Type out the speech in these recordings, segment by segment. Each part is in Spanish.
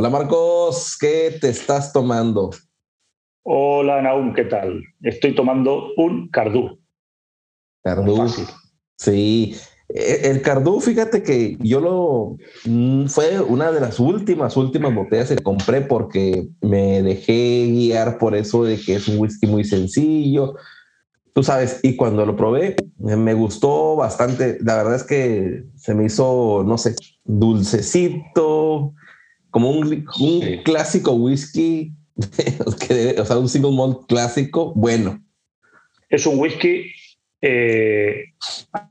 Hola Marcos, ¿qué te estás tomando? Hola Naum, ¿qué tal? Estoy tomando un Cardú. Cardú. Sí, e, el Cardú, fíjate que yo lo mm, fue una de las últimas, últimas botellas que compré porque me dejé guiar por eso de que es un whisky muy sencillo, tú sabes, y cuando lo probé, me gustó bastante. La verdad es que se me hizo, no sé, dulcecito, como un, clásico whisky, o sea, un single malt clásico, bueno. Es un whisky eh,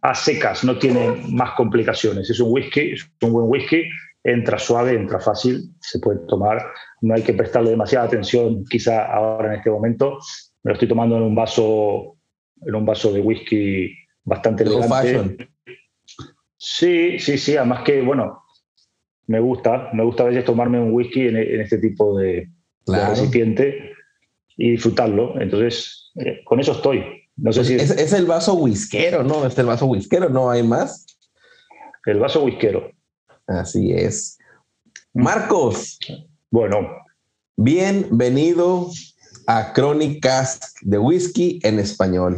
a secas, no tiene más complicaciones. Es un whisky, es un buen whisky, entra suave, entra fácil, se puede tomar, no hay que prestarle demasiada atención quizá ahora en este momento. Me lo estoy tomando en un vaso en un vaso de whisky bastante elegante. Sí, sí, sí, además que, bueno, me gusta, me gusta a veces tomarme un whisky en, este tipo de, recipiente y disfrutarlo. Entonces, eh, con eso estoy. No sé pues si es, el vaso whiskero, ¿no? Es el vaso whiskero, ¿no hay más? El vaso whiskero. Así es. Marcos. Bueno. Bienvenido a Crónicas de Whisky en español.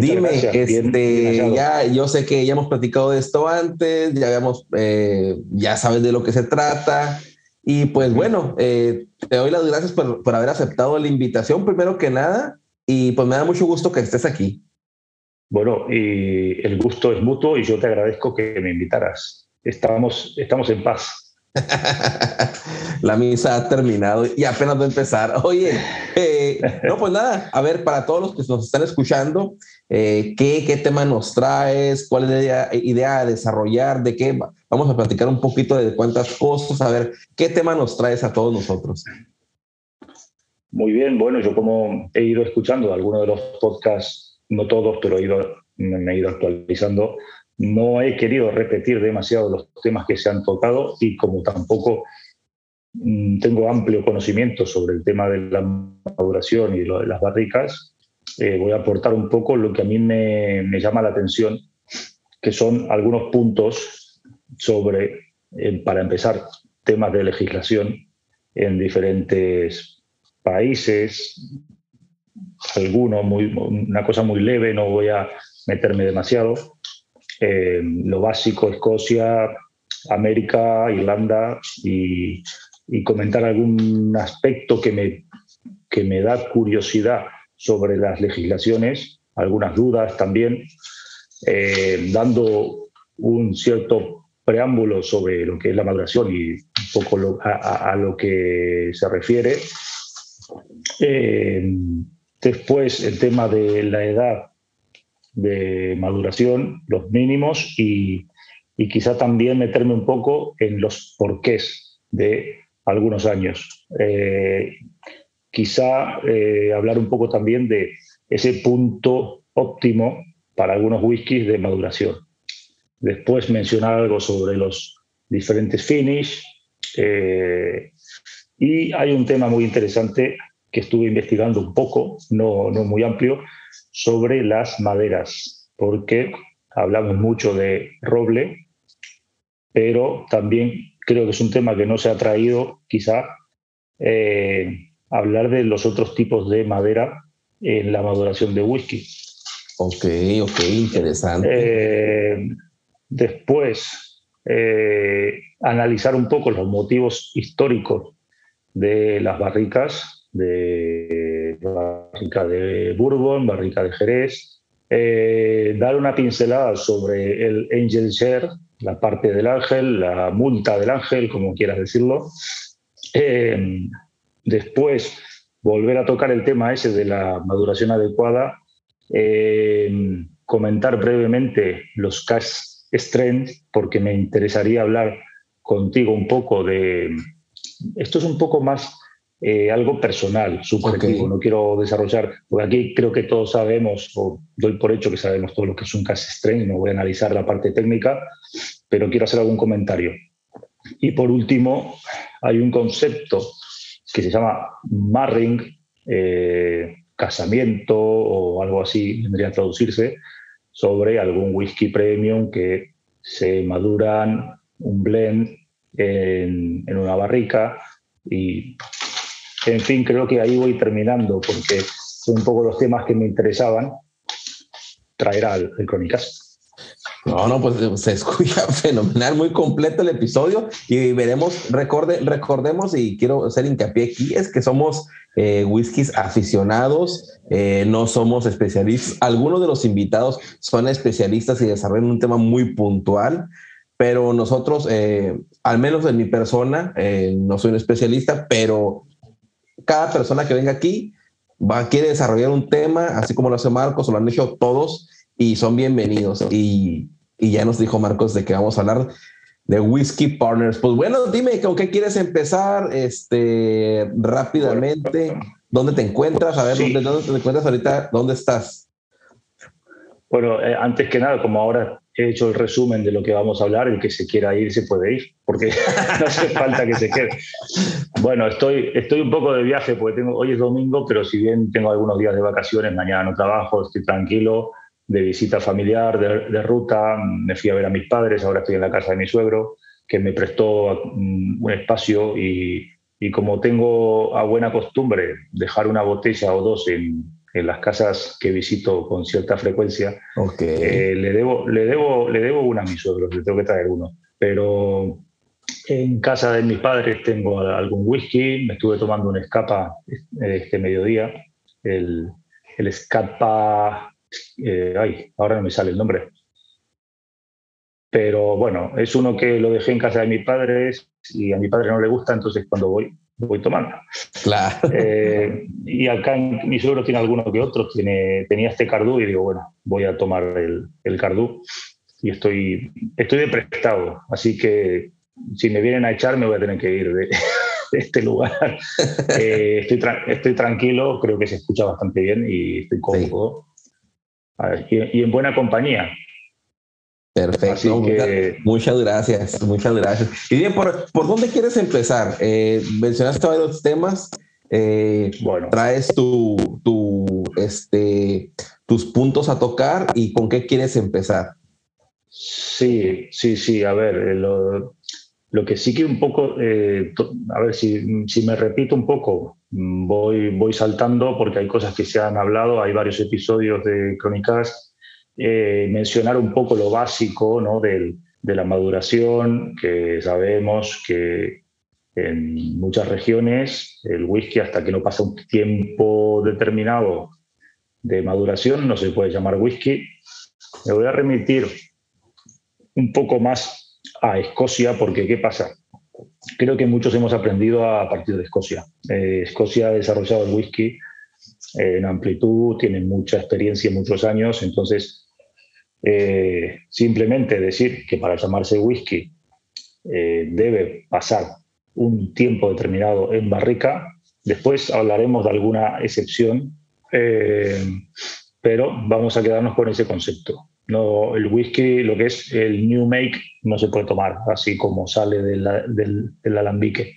Dime, este, ya, yo sé que ya hemos platicado de esto antes, ya habíamos, eh, ya sabes de lo que se trata. Y pues bueno, eh, te doy las gracias por, por, haber aceptado la invitación, primero que nada, y pues me da mucho gusto que estés aquí. Bueno, y el gusto es mutuo y yo te agradezco que me invitaras. Estamos, estamos en paz. la misa ha terminado y apenas va a empezar. Oye, eh, no, pues nada, a ver, para todos los que nos están escuchando, eh, ¿qué, ¿qué, tema nos traes? ¿Cuál es la idea, idea a desarrollar? ¿De qué? Vamos a platicar un poquito de cuántas cosas, a ver, ¿qué tema nos traes a todos nosotros? Muy bien, bueno, yo como he ido escuchando algunos de los podcasts, no todos, pero he ido, me he ido actualizando, no he querido repetir demasiado los temas que se han tocado y como tampoco mm, tengo amplio conocimiento sobre el tema de la maduración y lo de las barricas, eh, voy a aportar un poco lo que a mí me, me llama la atención, que son algunos puntos sobre, eh, para empezar, temas de legislación en diferentes países, algunos, muy, una cosa muy leve, no voy a meterme demasiado. Eh, lo básico, Escocia, América, Irlanda, y, comentar algún aspecto que me, que me da curiosidad sobre las legislaciones, algunas dudas también, eh, dando un cierto preámbulo sobre lo que es la maduración y un poco a, lo que se refiere. Eh, después el tema de la edad de maduración, los mínimos y, quizá también meterme un poco en los porqués de algunos años. Eh, quizá eh, hablar un poco también de ese punto óptimo para algunos whiskies de maduración. Después mencionar algo sobre los diferentes finish. Eh, y hay un tema muy interesante que estuve investigando un poco, no, no muy amplio, sobre las maderas, porque hablamos mucho de roble, pero también creo que es un tema que no se ha traído quizá eh, hablar de los otros tipos de madera en la maduración de whisky. Ok, ok, interesante. Eh, después, eh, analizar un poco los motivos históricos de las barricas de barrica de Bourbon, barrica de Jerez, eh, dar una pincelada sobre el Angel Share, la parte del ángel, la multa del ángel, como quieras decirlo. Después, volver a tocar el tema ese de la maduración adecuada, eh, comentar brevemente los cash strength, porque me interesaría hablar contigo un poco de... Esto es un poco más eh, algo personal, subjetivo. No quiero desarrollar, porque aquí creo que todos sabemos, o doy por hecho que sabemos todo lo que es un cast strength, no voy a analizar la parte técnica, pero quiero hacer algún comentario. Y por último, hay un concepto que se llama marring, eh, casamiento o algo así, vendría a traducirse, sobre algún whisky premium que se maduran un blend en, en una barrica y en fin, creo que ahí voy terminando porque son un poco los temas que me interesaban traer al, Crónicas. No, no, pues se escucha fenomenal, muy completo el episodio y veremos, recorde, recordemos y quiero hacer hincapié aquí, es que somos eh, whiskies aficionados, eh, no somos especialistas. Algunos de los invitados son especialistas y desarrollan un tema muy puntual, pero nosotros, eh, al menos en mi persona, no soy un especialista, pero cada persona que venga aquí va, quiere desarrollar un tema, así como lo hace Marcos, o lo han hecho todos, y son bienvenidos. Y, y ya nos dijo Marcos de que vamos a hablar de Whiskey Partners. Pues bueno, dime, ¿con qué quieres empezar? Este, rápidamente, ¿dónde te encuentras? A ver, ¿dónde, ¿dónde, te encuentras ahorita? ¿Dónde estás? Bueno, eh, antes que nada, como ahora he hecho el resumen de lo que vamos a hablar, el que se quiera ir se puede ir, porque no hace falta que se quede. Bueno, estoy, estoy un poco de viaje, porque tengo, hoy es domingo, pero si bien tengo algunos días de vacaciones, mañana no trabajo, estoy tranquilo, de visita familiar, de, ruta, me fui a ver a mis padres, ahora estoy en la casa de mi suegro, que me prestó mm, un espacio y, y como tengo a buena costumbre dejar una botella o dos en, en las casas que visito con cierta frecuencia, eh, le, debo, le, debo, le debo una a mis suegros, le tengo que traer uno. Pero en casa de mis padres tengo algún whisky, me estuve tomando un escapa este mediodía, el, el escapa, eh, ay, ahora no me sale el nombre. Pero bueno, es uno que lo dejé en casa de mis padres y a mi padre no le gusta, entonces cuando voy voy tomando. Claro. Eh, y acá mi suegro tiene alguno que otro, tiene, tenía este cardú y digo, bueno, voy a tomar el, el cardú y estoy, estoy de prestado, así que si me vienen a echar me voy a tener que ir de, este lugar. Eh, estoy, estoy tranquilo, creo que se escucha bastante bien y estoy cómodo. Y, en buena compañía. Perfecto, muchas, gracias, muchas gracias. Y bien, ¿por, ¿por dónde quieres empezar? Eh, mencionaste varios temas, eh, bueno. traes tu, tu, este, tus puntos a tocar y con qué quieres empezar. Sí, sí, sí, a ver, eh, lo, lo que sí que un poco, a ver si, si, me repito un poco, voy, voy saltando porque hay cosas que se han hablado, hay varios episodios de Crónicas eh, mencionar un poco lo básico ¿no? de la maduración, que sabemos que en muchas regiones el whisky hasta que no pasa un tiempo determinado de maduración no se puede llamar whisky. Me voy a remitir un poco más a Escocia porque ¿qué pasa? Creo que muchos hemos aprendido a partir de Escocia. Eh, Escocia ha desarrollado el whisky en amplitud, tiene mucha experiencia, muchos años, entonces eh, simplemente decir que para llamarse whisky eh, debe pasar un tiempo determinado en barrica. Después hablaremos de alguna excepción, eh, pero vamos a quedarnos con ese concepto. No, el whisky, lo que es el new make, no se puede tomar así como sale del, alambique.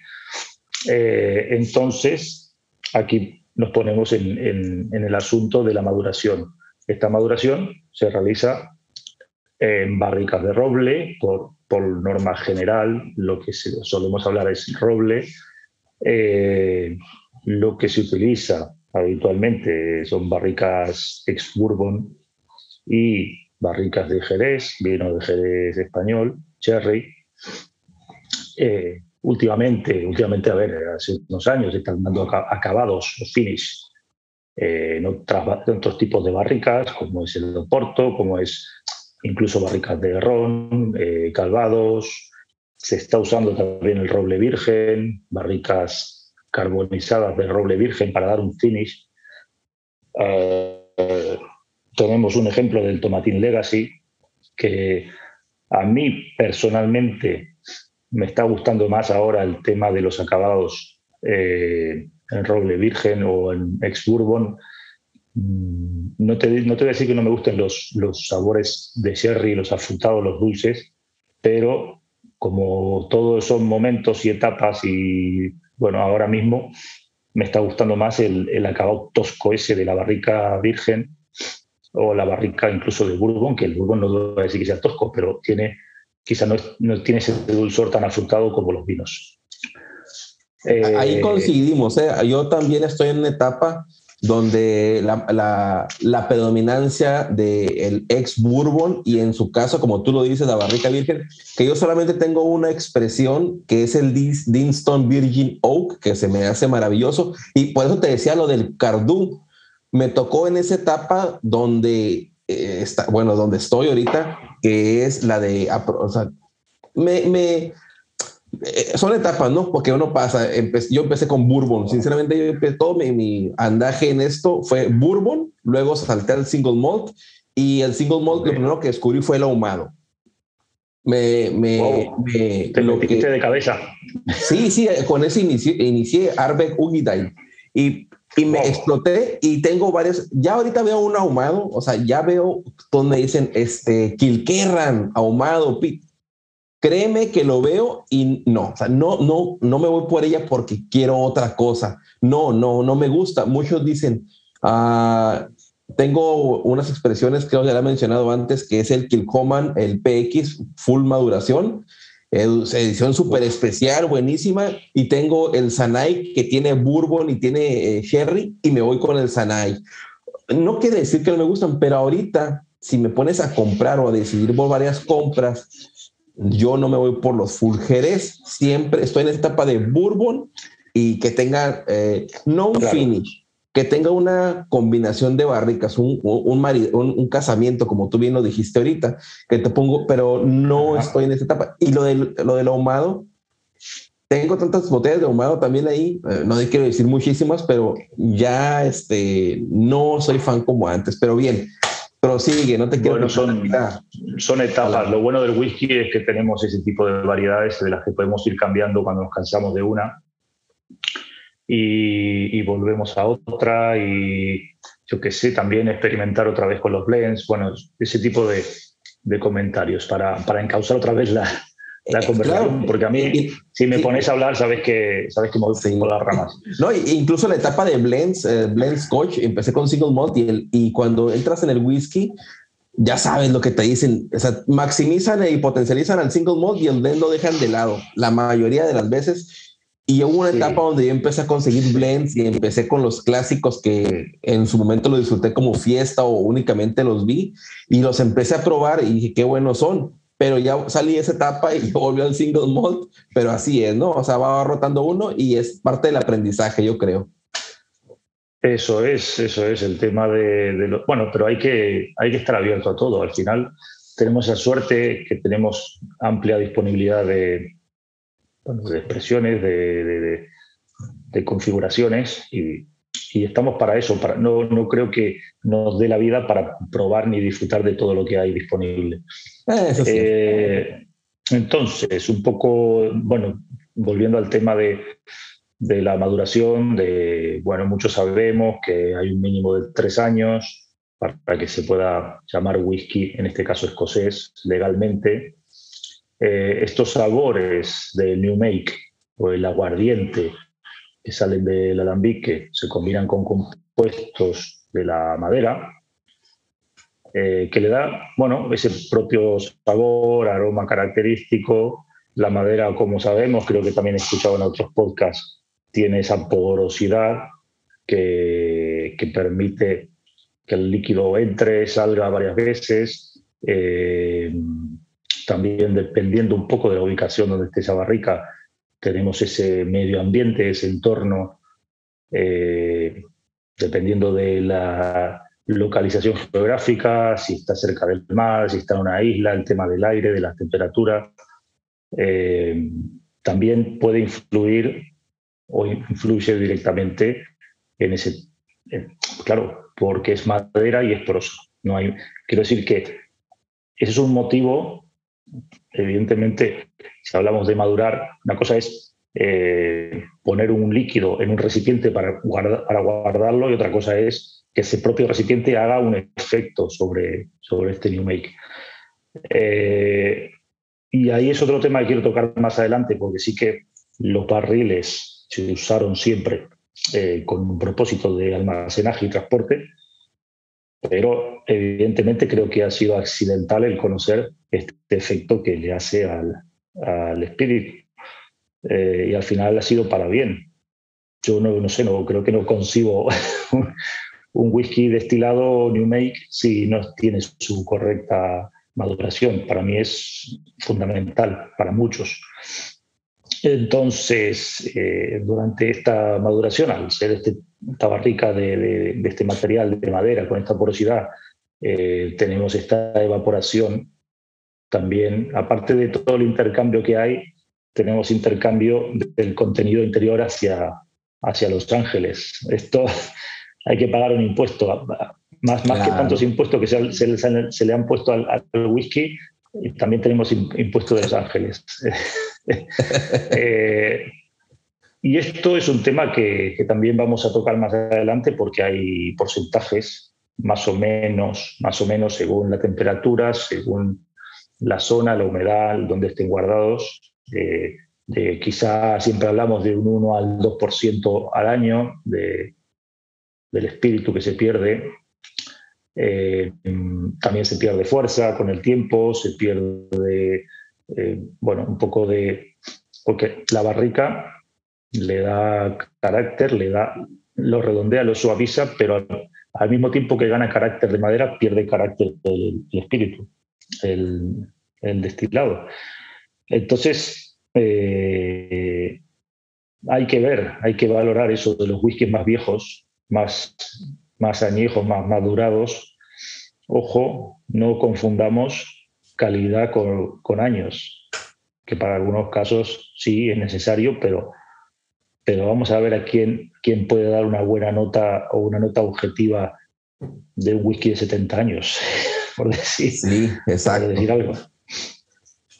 entonces, aquí nos ponemos en, el asunto de la maduración. Esta maduración se realiza en barricas de roble, por, norma general, lo que solemos hablar es roble. Eh, lo que se utiliza habitualmente son barricas ex-bourbon y barricas de Jerez, vino de Jerez español, cherry. Eh, últimamente, últimamente, a ver, hace unos años están dando acabados finish eh, en, otros tipos de barricas, como es el Oporto, como es incluso barricas de ron, eh, calvados, se está usando también el roble virgen, barricas carbonizadas de roble virgen para dar un finish. Eh, tenemos un ejemplo del Tomatín Legacy que a mí personalmente me está gustando más ahora el tema de los acabados eh, en roble virgen o en ex bourbon. Mm, no te, no te voy a decir que no me gusten los, los sabores de sherry, los afrutados, los dulces, pero como todos son momentos y etapas y bueno, ahora mismo me está gustando más el, el acabado tosco ese de la barrica virgen o la barrica incluso de Bourbon, que el Bourbon no voy a decir que sea tosco, pero tiene, quizá no, no tiene ese dulzor tan afrutado como los vinos. Ahí eh, coincidimos, ¿eh? yo también estoy en una etapa donde la, la, predominancia del ex Bourbon y en su caso, como tú lo dices, la barrica virgen, que yo solamente tengo una expresión que es el Dinston Virgin Oak, que se me hace maravilloso. Y por eso te decía lo del Cardú. Me tocó en esa etapa donde eh, está, bueno, donde estoy ahorita, que es la de, o sea, me, me eh, son etapas, ¿no? Porque uno pasa, yo empecé con Bourbon, sinceramente yo empecé, todo mi, andaje en esto fue Bourbon, luego salté al single malt y el single malt lo primero que descubrí fue el ahumado. Me, me, te lo que, de cabeza. Sí, sí, con eso inicié, inicié Arbeck Ugidai y, y me exploté y tengo varios, ya ahorita veo un ahumado, o sea, ya veo donde dicen este Kilkerran, ahumado, pit créeme que lo veo y no, o sea, no, no, no me voy por ella porque quiero otra cosa. No, no, no me gusta. Muchos dicen, ah, tengo unas expresiones que ya he mencionado antes, que es el Kilcoman, el PX, full maduración, edición súper especial, buenísima, y tengo el Sanai que tiene bourbon y tiene eh, sherry, y me voy con el Sanai. No quiere decir que no me gustan, pero ahorita, si me pones a comprar o a decidir por varias compras, yo no me voy por los fulgeres, siempre estoy en esta etapa de bourbon y que tenga, eh, no un finish, que tenga una combinación de barricas, un, un, un, casamiento, como tú bien lo dijiste ahorita, que te pongo, pero no estoy en esta etapa. Y lo del, lo del ahumado, tengo tantas botellas de ahumado también ahí, eh, no quiero decir muchísimas, pero ya este, no soy fan como antes, pero bien, Prosigue, no te quiero. Bueno, son, son etapas. Lo bueno del whisky es que tenemos ese tipo de variedades de las que podemos ir cambiando cuando nos cansamos de una. Y, volvemos a otra y yo qué sé, también experimentar otra vez con los blends, bueno, ese tipo de, comentarios para, para encauzar otra vez la, la conversación, porque a mí, si me pones a hablar, sabes que, sabes que me voy por las ramas. No, incluso la etapa de blends, eh, blends coach, empecé con single malt y, el, y cuando entras en el whisky, ya sabes lo que te dicen, o sea, maximizan y potencializan al single malt y el blend lo dejan de lado la mayoría de las veces. Y hubo una etapa donde yo empecé a conseguir blends y empecé con los clásicos que en su momento lo disfruté como fiesta o únicamente los vi y los empecé a probar y dije, qué buenos son pero ya salí de esa etapa y volvió al single malt, pero así es, ¿no? O sea, va rotando uno y es parte del aprendizaje, yo creo. Eso es, eso es el tema de, lo, bueno, pero hay que, hay que estar abierto a todo. Al final tenemos la suerte que tenemos amplia disponibilidad de, de expresiones, de, de configuraciones y, y, estamos para eso. Para, no, no creo que nos dé la vida para probar ni disfrutar de todo lo que hay disponible. Eh, entonces, un poco, bueno, volviendo al tema de, la maduración, de, bueno, muchos sabemos que hay un mínimo de tres años para que se pueda llamar whisky, en este caso escocés, legalmente. Eh, estos sabores del New Make o el aguardiente que salen del alambique se combinan con compuestos de la madera eh, que le da, bueno, ese propio sabor, aroma característico. La madera, como sabemos, creo que también he escuchado en otros podcasts, tiene esa porosidad que, permite que el líquido entre, salga varias veces. Eh, también dependiendo un poco de la ubicación donde esté esa barrica, tenemos ese medio ambiente, ese entorno, eh, dependiendo de la, localización geográfica, si está cerca del mar, si está en una isla, el tema del aire, de la temperatura. Eh, también puede influir o influye directamente en ese, claro, porque es madera y es poroso. No hay, quiero decir que ese es un motivo, evidentemente, si hablamos de madurar, una cosa es eh, poner un líquido en un recipiente para, guardarlo y otra cosa es que ese propio recipiente haga un efecto sobre, sobre este New Make. Eh, y ahí es otro tema que quiero tocar más adelante, porque sí que los barriles se usaron siempre eh, con un propósito de almacenaje y transporte, pero evidentemente creo que ha sido accidental el conocer este efecto que le hace al, al espíritu. Eh, y al final ha sido para bien. Yo no, no sé, no, creo que no concibo un whisky destilado New Make si no tiene su correcta maduración. Para mí es fundamental, para muchos. Entonces, eh, durante esta maduración, al ser este, esta barrica de, este material de madera con esta porosidad, eh, tenemos esta evaporación también, aparte de todo el intercambio que hay, tenemos intercambio del contenido interior hacia, hacia Los Ángeles. Esto hay que pagar un impuesto, más, más que tantos impuestos que se, le han puesto al, whisky, también tenemos impuesto de Los Ángeles. Eh, y esto es un tema que, también vamos a tocar más adelante porque hay porcentajes más o menos, más o menos según la temperatura, según la zona, la humedad, donde estén guardados. de, quizá siempre hablamos de un 1 al 2% al año de, del espíritu que se pierde. Eh, también se pierde fuerza con el tiempo, se pierde, eh, bueno, un poco de... porque la barrica le da carácter, le da, lo redondea, lo suaviza, pero al, mismo tiempo que gana carácter de madera, pierde carácter del, espíritu, el, destilado. Entonces, eh, hay que ver, hay que valorar eso de los whiskies más viejos, más, más añejos, más madurados. Ojo, no confundamos calidad con, años, que para algunos casos sí es necesario, pero, pero vamos a ver a quién, quién puede dar una buena nota o una nota objetiva de un whisky de 70 años, por decir, sí, exacto. decir algo.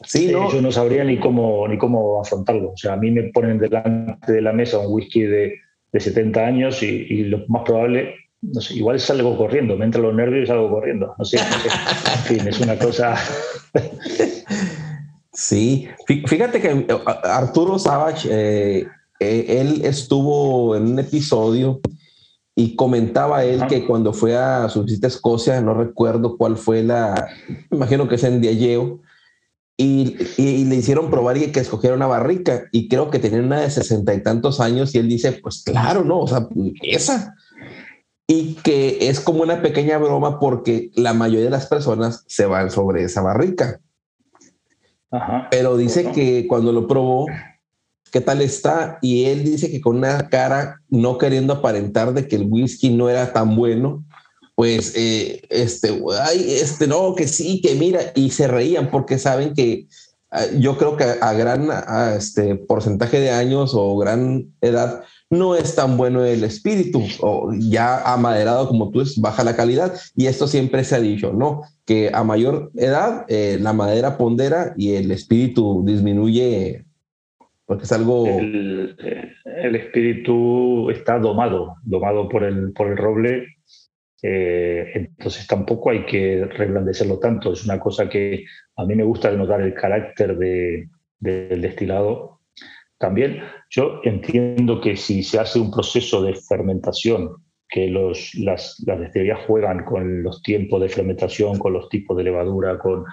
Sí, no. yo no sabría ni cómo, ni cómo afrontarlo. O sea, a mí me ponen delante de la mesa un whisky de, de 70 años y, lo más probable, no sé, igual salgo corriendo, me entran los nervios y salgo corriendo. No sé, en fin, es una cosa... sí, fíjate que eh, Arturo Savage, eh, eh, él estuvo en un episodio y comentaba él que cuando fue a su visita a Escocia, no recuerdo cuál fue la, imagino que es en Diageo, y, y, le hicieron probar y que escogiera una barrica y creo que tenía una de sesenta y tantos años y él dice, pues claro, no, o sea, esa. Y que es como una pequeña broma porque la mayoría de las personas se van sobre esa barrica. Pero dice que cuando lo probó, ¿qué tal está? Y él dice que con una cara no queriendo aparentar de que el whisky no era tan bueno, pues, eh, este, ay, este, no, que sí, que mira, y se reían porque saben que ah, yo creo que a, gran este, porcentaje de años o gran edad no es tan bueno el espíritu, o ya amaderado como tú es, baja la calidad, y esto siempre se ha dicho, ¿no? Que a mayor edad eh, la madera pondera y el espíritu disminuye El, espíritu está domado, domado por el, por el roble eh, entonces tampoco hay que reblandecerlo tanto. Es una cosa que a mí me gusta denotar el carácter de, del destilado. También yo entiendo que si se hace un proceso de fermentación, que los, las, las destilerías juegan con los tiempos de fermentación, con los tipos de levadura, con,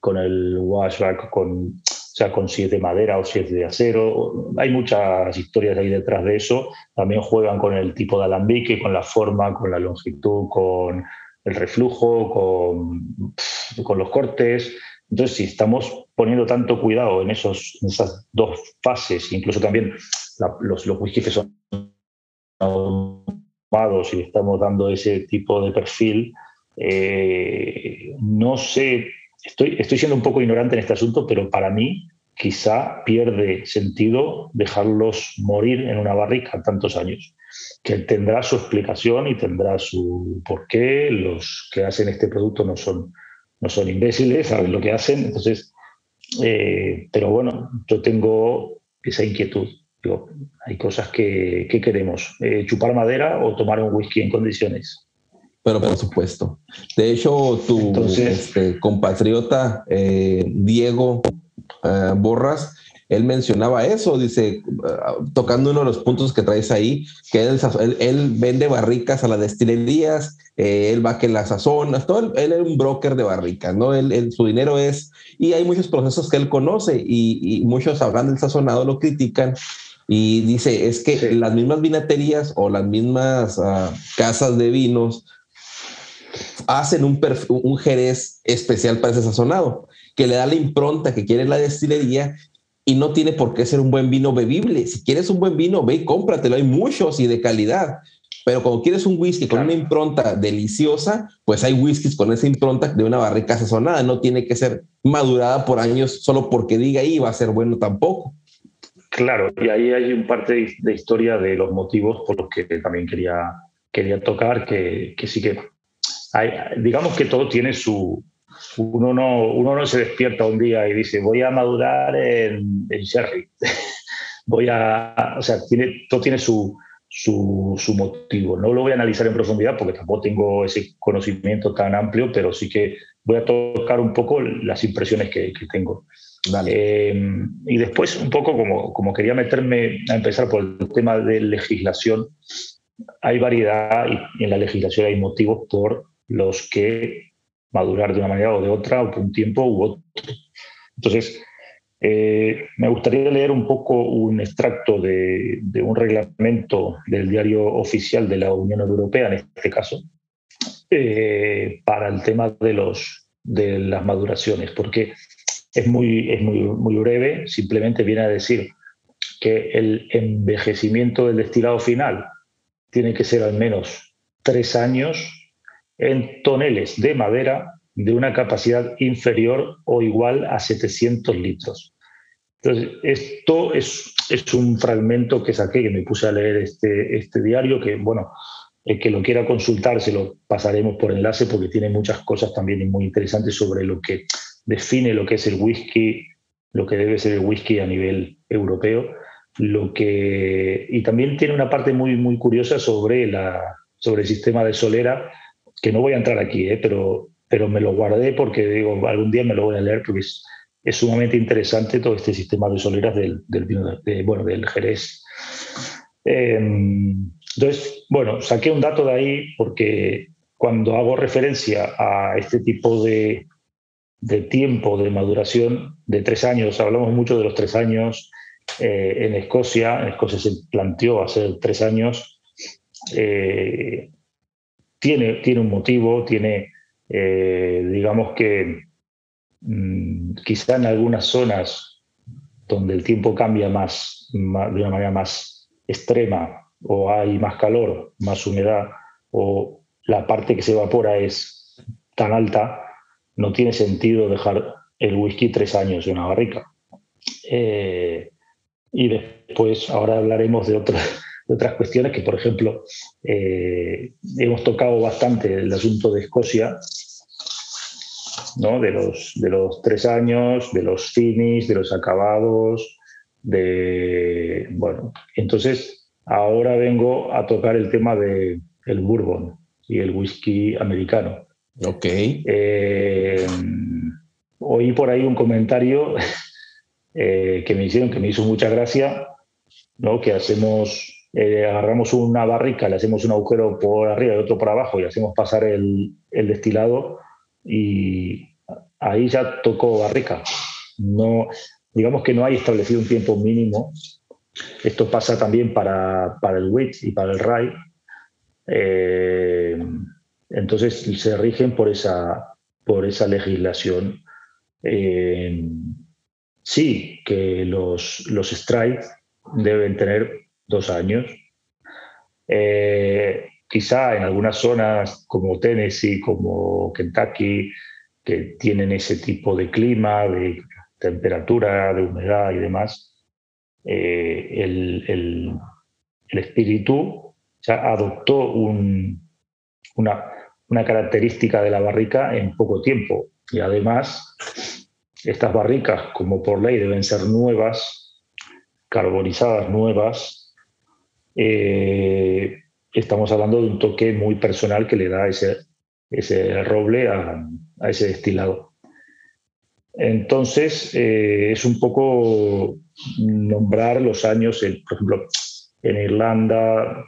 con el washback, con sea, con si es de madera o si es de acero. Hay muchas historias ahí detrás de eso. También juegan con el tipo de alambique, con la forma, con la longitud, con el reflujo, con, con los cortes. Entonces, si estamos poniendo tanto cuidado en, esos, esas dos fases, incluso también los, los que son ahumados y estamos dando ese tipo de perfil, eh, no sé estoy, estoy siendo un poco ignorante en este asunto, pero para mí quizá pierde sentido dejarlos morir en una barrica tantos años, que tendrá su explicación y tendrá su porqué. Los que hacen este producto no son, no son imbéciles, saben lo que hacen. Entonces, eh, pero bueno, yo tengo esa inquietud. Digo, hay cosas que, queremos, eh, chupar madera o tomar un whisky en condiciones. Pero por supuesto. De hecho, tu este, compatriota eh, Diego eh, Borras, él mencionaba eso, dice, eh, tocando uno de los puntos que traes ahí, que él, vende barricas a las destilerías, él va que las sazona, todo, él, es un broker de barricas, ¿no? Él, su dinero es, y hay muchos procesos que él conoce y, muchos hablan del sazonado, lo critican, y dice, es que las mismas vinaterías o las mismas ah, casas de vinos hacen un, un jerez especial para ese sazonado, que le da la impronta que quiere la destilería y no tiene por qué ser un buen vino bebible. Si quieres un buen vino, ve y cómpratelo. Hay muchos y de calidad. Pero cuando quieres un whisky con una impronta deliciosa, pues hay whiskies con esa impronta de una barrica sazonada. No tiene que ser madurada por años solo porque diga ahí va a ser bueno tampoco. Claro, y ahí hay un parte de historia de los motivos por los que también quería, quería tocar, que, que sí que digamos que todo tiene su... Uno no, uno no se despierta un día y dice, voy a madurar en, en sherry. voy a... O sea, tiene, todo tiene su, su, su, motivo. No lo voy a analizar en profundidad porque tampoco tengo ese conocimiento tan amplio, pero sí que voy a tocar un poco las impresiones que, que tengo. Eh, y después, un poco como, como quería meterme a empezar por el tema de legislación, hay variedad y en la legislación hay motivos por los que madurar de una manera o de otra, o por un tiempo u otro. Entonces, eh, me gustaría leer un poco un extracto de, un reglamento del diario oficial de la Unión Europea, en este caso, eh, para el tema de, los, de las maduraciones, porque es, muy, es muy, muy breve, simplemente viene a decir que el envejecimiento del destilado final tiene que ser al menos tres años en toneles de madera de una capacidad inferior o igual a 700 litros. Entonces, esto es, es un fragmento que saqué, que me puse a leer este, este diario, que, bueno, el que lo quiera consultar se lo pasaremos por enlace porque tiene muchas cosas también muy interesantes sobre lo que define lo que es el whisky lo que debe ser el whisky a nivel europeo. Lo que, y también tiene una parte muy, muy curiosa sobre, la, sobre el sistema de solera, que no voy a entrar aquí, ¿eh? pero, pero me lo guardé porque digo, algún día me lo voy a leer porque es, sumamente interesante todo este sistema de soleras del, del, bueno, del Jerez. Em, entonces, bueno, saqué un dato de ahí porque cuando hago referencia a este tipo de, de tiempo de maduración de tres años, hablamos mucho de los tres años eh, en Escocia, en Escocia se planteó hacer tres años, eh, tiene, tiene un motivo, tiene, eh, digamos que Mm, quizá en algunas zonas donde el tiempo cambia más, de una manera más extrema, o hay más calor, más humedad, o la parte que se evapora es tan alta, no tiene sentido dejar el whisky tres años en una barrica. Eh, y después, ahora hablaremos de, otras cuestiones que, por ejemplo, eh, hemos tocado bastante el asunto de Escocia ¿no? de, los, de los tres años, de los finis, de los acabados, de... Bueno, entonces ahora vengo a tocar el tema del el bourbon y el whisky americano. Ok. Eh, oí por ahí un comentario eh, que me hicieron, que me hizo mucha gracia, ¿no? que hacemos, eh, agarramos una barrica, le hacemos un agujero por arriba y otro por abajo y hacemos pasar el, destilado y ahí ya tocó barrica. No, digamos que no hay establecido un tiempo mínimo. Esto pasa también para, para el WIT y para el RAI. Eh, entonces se rigen por esa, por esa legislación. Eh, sí, que los, los strikes deben tener dos años. Eh, quizá en algunas zonas como Tennessee, como Kentucky, que tienen ese tipo de clima, de temperatura, de humedad y demás, eh, el, el, espíritu ya adoptó una, una característica de la barrica en poco tiempo. Y además, estas barricas, como por ley, deben ser nuevas, carbonizadas nuevas. Eh, estamos hablando de un toque muy personal que le da ese, ese roble a, a ese destilado. Entonces, eh, es un poco nombrar los años, por ejemplo, en Irlanda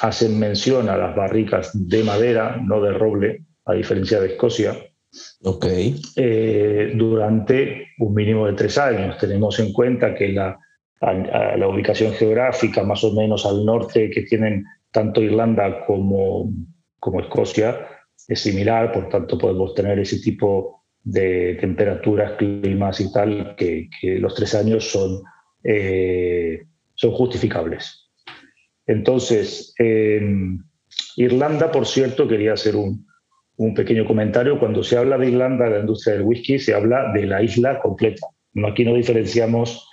hacen mención a las barricas de madera, no de roble, a diferencia de Escocia. Ok. Eh, durante un mínimo de tres años. Tenemos en cuenta que la, la ubicación geográfica, más o menos al norte, que tienen tanto Irlanda como, como Escocia, es similar, por tanto podemos tener ese tipo de temperaturas, climas y tal, que, los tres años son, eh, son justificables. Entonces, Irlanda, por cierto, quería hacer un, un, pequeño comentario. Cuando se habla de Irlanda, de la industria del whisky, se habla de la isla completa. Aquí no diferenciamos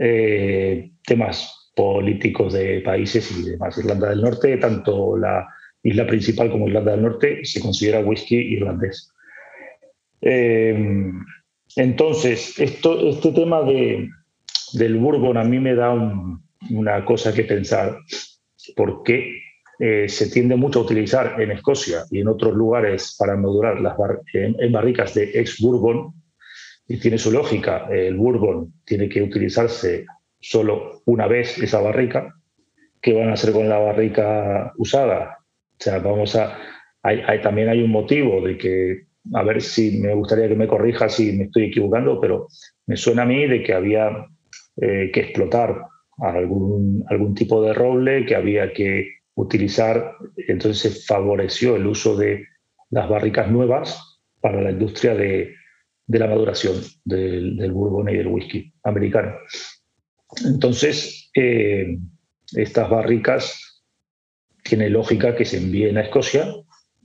eh, temas políticos de países y demás. Irlanda del Norte, tanto la isla principal como Irlanda del Norte, se considera whisky irlandés. Eh, entonces, esto, este tema de, del bourbon a mí me da una cosa que pensar, porque eh, se tiende mucho a utilizar en Escocia y en otros lugares para madurar las en, barricas de ex bourbon, y tiene su lógica, el bourbon tiene que utilizarse solo una vez esa barrica, ¿qué van a hacer con la barrica usada? O sea, vamos a. Hay, también hay un motivo de que, a ver si me gustaría que me corrija si me estoy equivocando, pero me suena a mí de que había eh, que explotar algún, algún tipo de roble, que había que utilizar, entonces se favoreció el uso de las barricas nuevas para la industria de, de la maduración del, del, bourbon y del whisky americano. Entonces, eh, estas barricas tiene lógica que se envíen a Escocia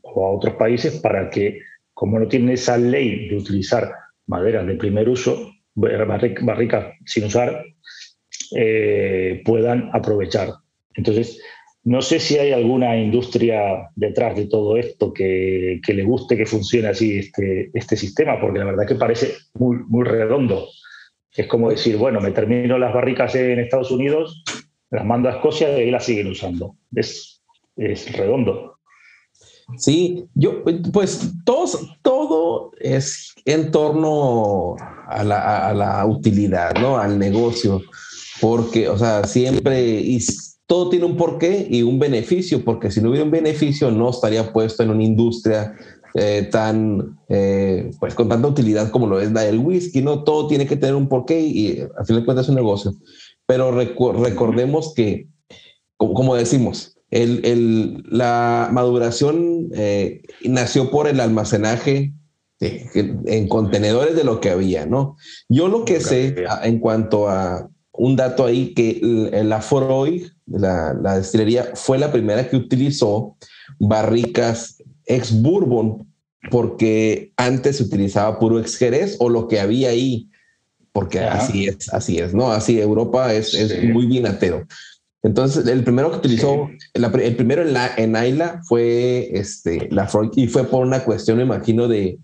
o a otros países para que, como no tienen esa ley de utilizar maderas de primer uso, barricas sin usar, eh, puedan aprovechar. Entonces, no sé si hay alguna industria detrás de todo esto que, le guste que funcione así este, este sistema, porque la verdad que parece muy, muy redondo. Es como decir, bueno, me termino las barricas en Estados Unidos, las mando a Escocia y ahí las siguen usando. Es, es redondo. Sí, yo, pues todos, todo es en torno a la, a la, utilidad, ¿no? Al negocio, porque, o sea, siempre, y todo tiene un porqué y un beneficio, porque si no hubiera un beneficio no estaría puesto en una industria eh, tan, eh, pues con tanta utilidad como lo es la del whisky, ¿no? Todo tiene que tener un porqué y al final de cuentas es un negocio. Pero recordemos que, como, decimos, el, el, la maduración eh, nació por el almacenaje en contenedores de lo que había, ¿no? Yo lo que sé en cuanto a un dato ahí, que la Freud, la, la destilería, fue la primera que utilizó barricas ex bourbon, porque antes se utilizaba puro ex jerez o lo que había ahí, porque así es, así es, ¿no? Así Europa es, es muy vinatero. Entonces, el primero que utilizó, el primero en, la, en Ayla fue este, la y fue por una cuestión, me imagino, de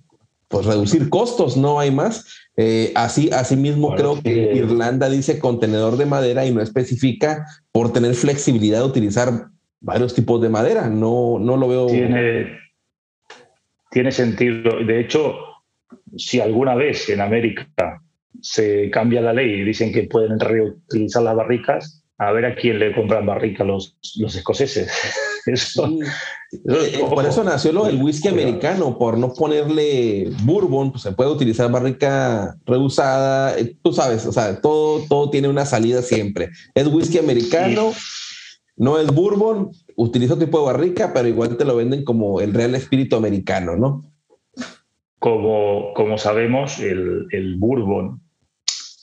pues, reducir costos, no hay más. Eh, así, así mismo creo que Irlanda dice contenedor de madera y no especifica por tener flexibilidad de utilizar varios tipos de madera. No, no lo veo. Tiene, tiene sentido. De hecho, si alguna vez en América se cambia la ley y dicen que pueden reutilizar las barricas, a ver a quién le compran barrica los, los escoceses. Eh, por eso nació el whisky americano, por no ponerle bourbon, pues se puede utilizar barrica reusada, eh, tú sabes, o sea, todo, todo tiene una salida siempre. Es whisky americano, no es bourbon, utiliza otro tipo de barrica, pero igual te lo venden como el real espíritu americano, ¿no? Como, como sabemos, el, el bourbon,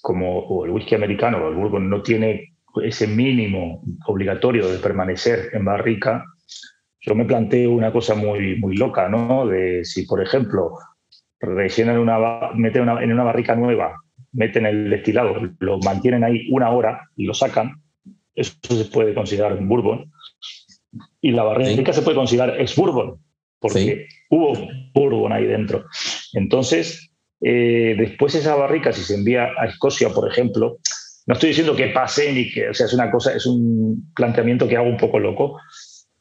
como o el whisky americano, el bourbon no tiene ese mínimo obligatorio de permanecer en barrica. Yo me planteo una cosa muy, muy loca, ¿no? De si, por ejemplo, rellenan una, meten en una barrica nueva, meten el destilado, lo mantienen ahí una hora y lo sacan, eso se puede considerar un bourbon. Y la barrica se puede considerar ex bourbon, porque hubo bourbon ahí dentro. Entonces, eh, después esa barrica, si se envía a Escocia, por ejemplo, no estoy diciendo que pase ni que, o sea, es una cosa, es un planteamiento que hago un poco loco,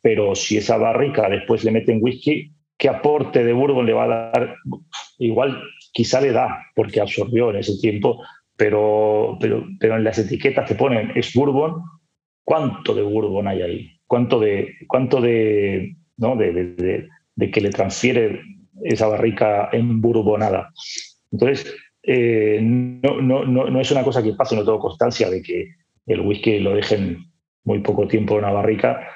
pero si esa barrica después le meten whisky, ¿qué aporte de bourbon le va a dar? Igual quizá le da, porque absorbió en ese tiempo, pero, pero, pero en las etiquetas que ponen es bourbon, ¿cuánto de bourbon hay ahí? ¿Cuánto de, cuánto de, ¿no? de, que le transfiere esa barrica en bourbonada? Entonces, eh, no, no, no, es una cosa que pase, no tengo constancia de que el whisky lo dejen muy poco tiempo en una barrica.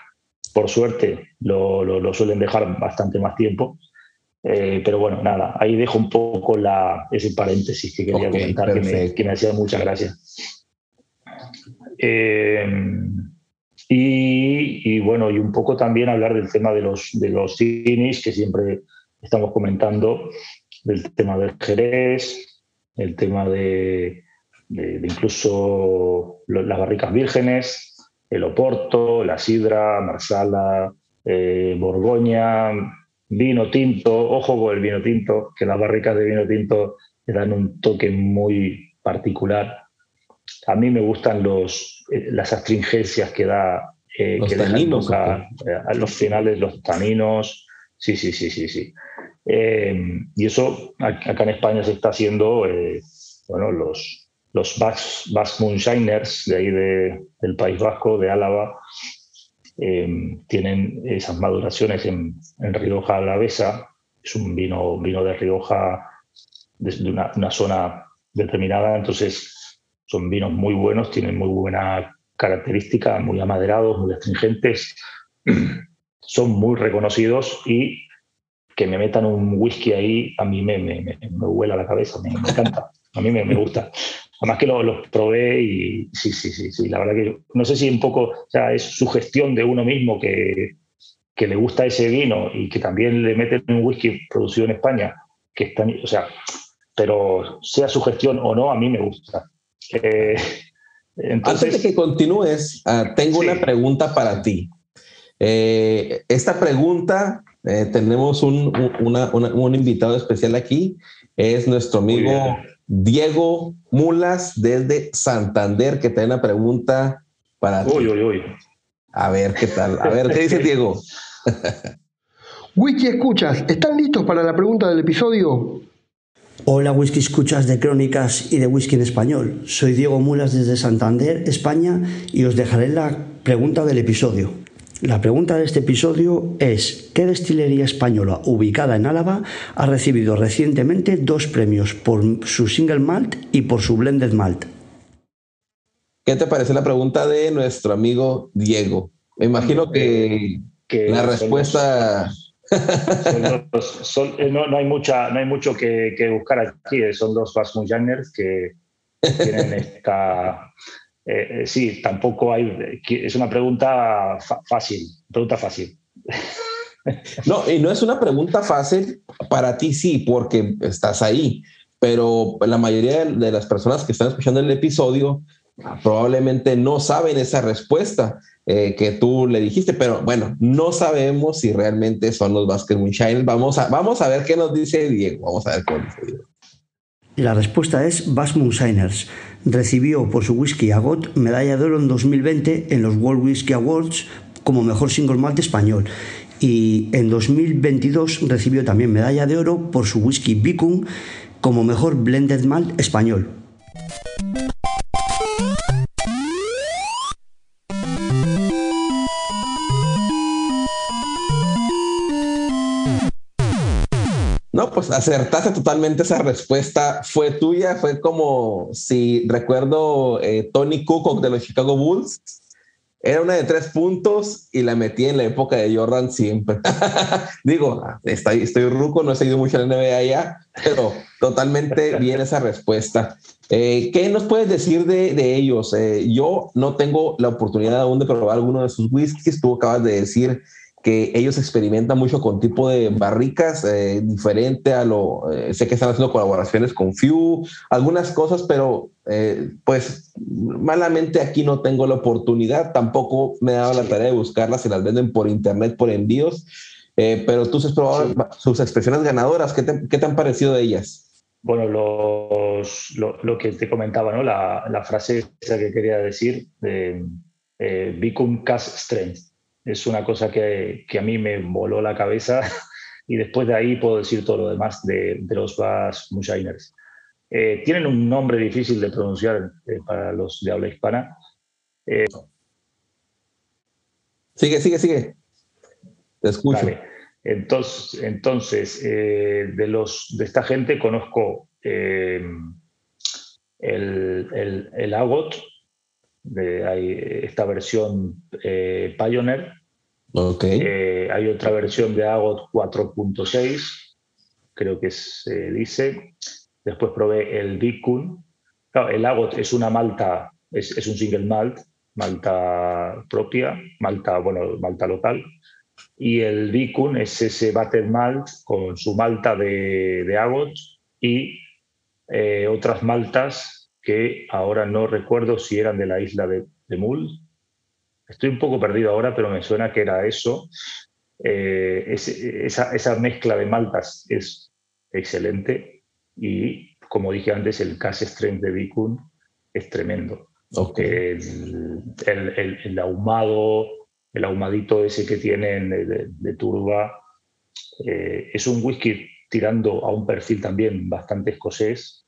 Por suerte lo, lo, suelen dejar bastante más tiempo. Eh, pero bueno, nada, ahí dejo un poco la, ese paréntesis que quería comentar que me, que me, hacía muchas gracias. Eh, y, bueno, y un poco también hablar del tema de los, de los que siempre estamos comentando, del tema del Jerez, el tema de, incluso las barricas vírgenes, el Oporto, la Sidra, Marsala, eh, Borgoña, vino tinto, ojo con el vino tinto, que las barricas de vino tinto le dan un toque muy particular. A mí me gustan los, eh, las astringencias que da eh, los taninos, a, los finales, los taninos. Sí, sí, sí, sí, sí. y eso acá en España se está haciendo, bueno, los, los Basque, Moonshiners de ahí del País Vasco, de Álava, tienen esas maduraciones en, en Rioja Alavesa. Es un vino, vino de Rioja desde una, una zona determinada, entonces son vinos muy buenos, tienen muy buena característica, muy amaderados, muy astringentes, son muy reconocidos y que me metan un whisky ahí, a mí me, me, me, vuela la cabeza, me, encanta, a mí me, gusta. Además que los lo probé y sí, sí, sí, sí, la verdad que no sé si un poco, o sea, es su gestión de uno mismo que, que le gusta ese vino y que también le meten un whisky producido en España, que está, o sea, pero sea su gestión o no, a mí me gusta. Eh, entonces, Antes de que continúes, ah, tengo una pregunta para ti. Eh, esta pregunta, eh, tenemos un, un, invitado especial aquí, es nuestro amigo Diego Mulas desde Santander, que tiene una pregunta para Uy, uy, uy. A ver qué tal. A ver, ¿qué dice Diego? Wiki Escuchas, ¿están listos para la pregunta del episodio? Hola Whisky Escuchas de Crónicas y de Whisky en Español. Soy Diego Mulas desde Santander, España, y os dejaré la pregunta del episodio. La pregunta de este episodio es, ¿qué destilería española ubicada en Álava ha recibido recientemente dos premios por su single malt y por su blended malt? ¿Qué te parece la pregunta de nuestro amigo Diego? Me imagino que, la respuesta... Eh, no, hay mucha, no hay mucho que, buscar aquí. Eh, son dos Fast que tienen esta. Eh, sí, tampoco hay. Es una pregunta fácil. Pregunta fácil. No, y no es una pregunta fácil para ti, sí, porque estás ahí. Pero la mayoría de las personas que están escuchando el episodio probablemente no saben esa respuesta. Eh, que tú le dijiste, pero bueno, no sabemos si realmente son los Basket Moonshiners. Vamos a, vamos a ver qué nos dice Diego. Vamos a ver qué dice Diego. La respuesta es Bass Moonshiners. Recibió por su whisky Agot medalla de oro en 2020 en los World Whisky Awards como mejor single malt español. Y en 2022 recibió también medalla de oro por su whisky Bicum como mejor blended malt español. Pues acertaste totalmente esa respuesta. Fue tuya, fue como si recuerdo eh, Tony Cook de los Chicago Bulls. Era una de tres puntos y la metí en la época de Jordan siempre. Digo, estoy, estoy ruco, no he seguido mucho la NBA ya, pero totalmente bien esa respuesta. Eh, ¿Qué nos puedes decir de, de ellos? Eh, yo no tengo la oportunidad aún de probar alguno de sus whiskies. Tú acabas de decir que ellos experimentan mucho con tipo de barricas eh, diferente a lo, eh, sé que están haciendo colaboraciones con Few, algunas cosas, pero eh, pues malamente aquí no tengo la oportunidad, tampoco me he dado la tarea de buscarlas, se las venden por internet, por envíos, pero tú has probado sus expresiones ganadoras, ¿qué te, ¿qué te, han parecido de ellas? Bueno, los, lo, lo, que te comentaba, ¿no? la, la frase esa que quería decir, de Become Cast Strength es una cosa que, a mí me voló la cabeza y después de ahí puedo decir todo lo demás de, los Bass Mushiners. Eh, tienen un nombre difícil de pronunciar eh, para los de habla hispana. Eh, sigue, sigue, sigue. Te escucho. Entonces, entonces de, los, de esta gente conozco el, el, el Agot, hay esta versión eh, Pioneer. Okay. Eh, hay otra versión de Agot 4.6, creo que se dice. Después probé el Bicun. el Agot es una malta, es, un single malt, malta propia, malta, bueno, malta local. Y el Bicun es ese battle malt con su malta de, de Agot y eh, otras maltas que ahora no recuerdo si eran de la isla de, de Mul. Estoy un poco perdido ahora, pero me suena que era eso. Eh, esa, mezcla de maltas es excelente y, como dije antes, el Cash Strength de Bicun es tremendo. El, ahumado, el ahumadito ese que tienen de, turba, eh, es un whisky tirando a un perfil también bastante escocés,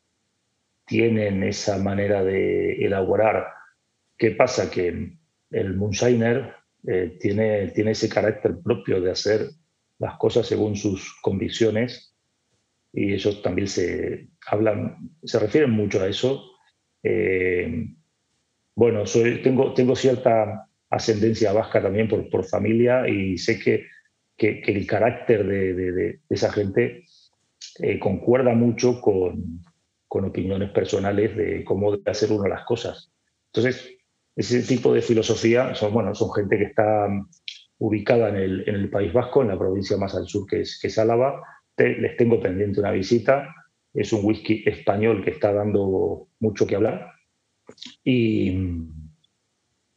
tienen esa manera de elaborar. ¿Qué pasa? Que el moonshiner eh, tiene, tiene ese carácter propio de hacer las cosas según sus convicciones y ellos también se hablan, se refieren mucho a eso. Eh, bueno, soy, tengo, tengo cierta ascendencia vasca también por, por familia y sé que, que, el carácter de, de, esa gente eh, concuerda mucho con, con opiniones personales de cómo debe hacer uno las cosas. Entonces, ese tipo de filosofía son, bueno, son gente que está ubicada en el, en el País Vasco, en la provincia más al sur que es, que es Álava. les tengo pendiente una visita. Es un whisky español que está dando mucho que hablar. Y,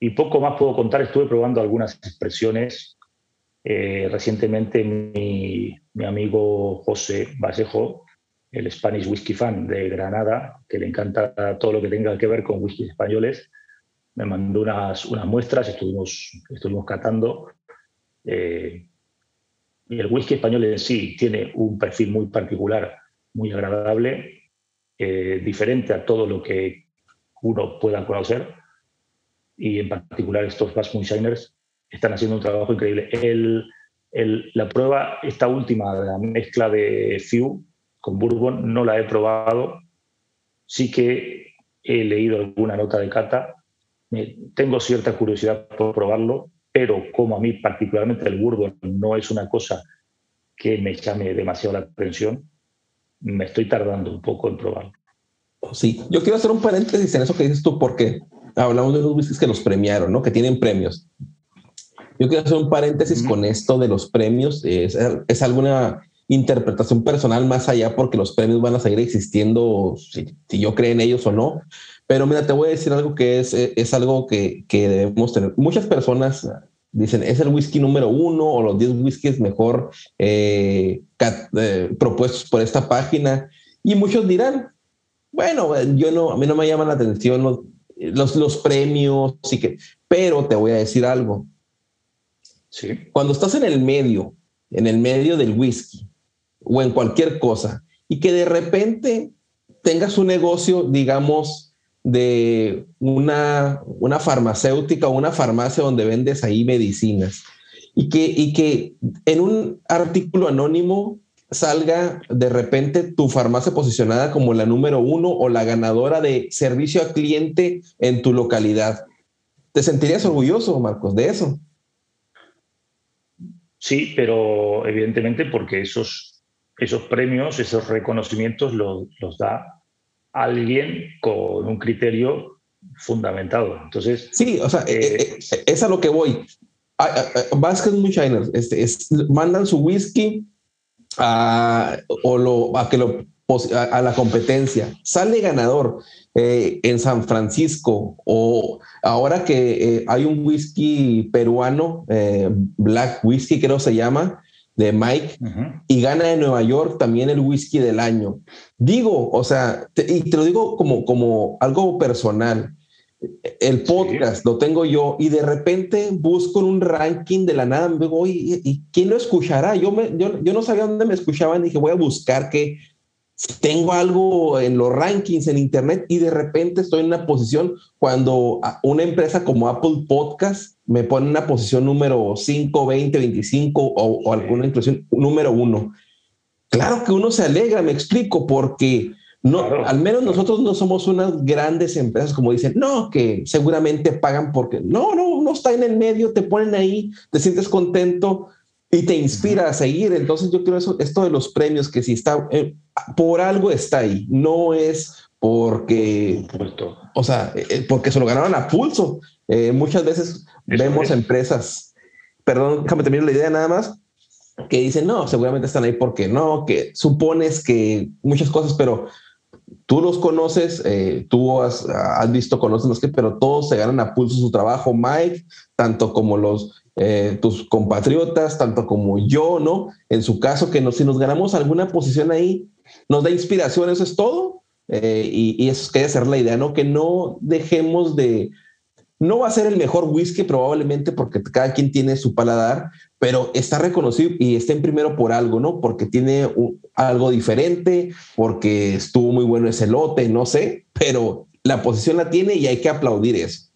y poco más puedo contar. Estuve probando algunas expresiones. Eh, recientemente mi, mi, amigo José Vallejo el Spanish Whisky Fan de Granada, que le encanta todo lo que tenga que ver con whisky españoles, me mandó unas, muestras, estuvimos, estuvimos catando. Eh, el whisky español en sí tiene un perfil muy particular, muy agradable, eh, diferente a todo lo que uno pueda conocer. Y en particular estos Bass Moonshiners están haciendo un trabajo increíble. La prueba, esta última, la mezcla de Few con Bourbon, no la he probado. Sí que he leído alguna nota de cata. tengo cierta curiosidad por probarlo, pero como a mí particularmente el Bourbon no es una cosa que me llame demasiado la atención, me estoy tardando un poco en probarlo. Sí, yo quiero hacer un paréntesis en eso que dices tú, porque hablamos de los whiskies que los premiaron, ¿no? Que tienen premios. Yo quiero hacer un paréntesis con esto de los premios. Es, es, alguna interpretación personal más allá porque los premios van a seguir existiendo si, yo creo en ellos o no. Pero mira, te voy a decir algo que es, es algo que, que debemos tener. Muchas personas dicen, es el whisky número uno o los 10 whiskies mejor eh, eh, propuestos por esta página. Y muchos dirán, bueno, yo no, a mí no me llaman la atención los, los, los premios, sí que, pero te voy a decir algo. Sí. Cuando estás en el medio, en el medio del whisky o en cualquier cosa, y que de repente tengas un negocio, digamos, de una, una farmacéutica o una farmacia donde vendes ahí medicinas, y que, y que en un artículo anónimo salga de repente tu farmacia posicionada como la número uno o la ganadora de servicio a cliente en tu localidad. ¿Te sentirías orgulloso, Marcos, de eso? Sí, pero evidentemente porque esos, esos premios, esos reconocimientos los, da alguien con un criterio fundamentado. Entonces, sí, o sea, eh, eh, eh, es a lo que voy. Vasquez Moonshiners este, mandan su whisky a, o lo, a que lo a, la competencia, sale ganador en San Francisco o ahora que hay un whisky peruano, Black Whisky creo se llama, de Mike, y gana en Nueva York también el whisky del año. Digo, o sea, y te lo digo como, como algo personal el podcast lo tengo yo y de repente busco en un ranking de la nada, me digo, ¿y, quién lo escuchará? Yo, me, yo, no sabía dónde me escuchaban, dije, voy a buscar que tengo algo en los rankings en internet y de repente estoy en una posición cuando una empresa como Apple Podcast me pone en una posición número 5, 20, 25 o, o alguna inclusión número uno. Claro que uno se alegra, me explico, porque no, al menos nosotros no somos unas grandes empresas como dicen, no, que seguramente pagan porque no, no, uno está en el medio, te ponen ahí, te sientes contento y te inspira a seguir. Entonces yo creo eso, esto de los premios, que si está, eh, por algo está ahí, no es porque, o sea, eh, eh, porque se lo ganaron a pulso. muchas veces vemos empresas, perdón, déjame terminar la idea nada más, que dicen, no, seguramente están ahí porque no, que supones que muchas cosas, pero tú los conoces, eh, tú has, visto, conoces los que, pero todos se ganan a pulso su trabajo, Mike, tanto como los eh, tus compatriotas, tanto como yo, ¿no? En su caso, que si nos ganamos alguna posición ahí, nos da inspiración, eso es todo. Eh, y, eso es ser la idea, ¿no? Que no dejemos de, no va a ser el mejor whisky probablemente porque cada quien tiene su paladar, pero está reconocido y está en primero por algo, ¿no? Porque tiene algo diferente, porque estuvo muy bueno ese lote, no sé, pero la posición la tiene y hay que aplaudir eso.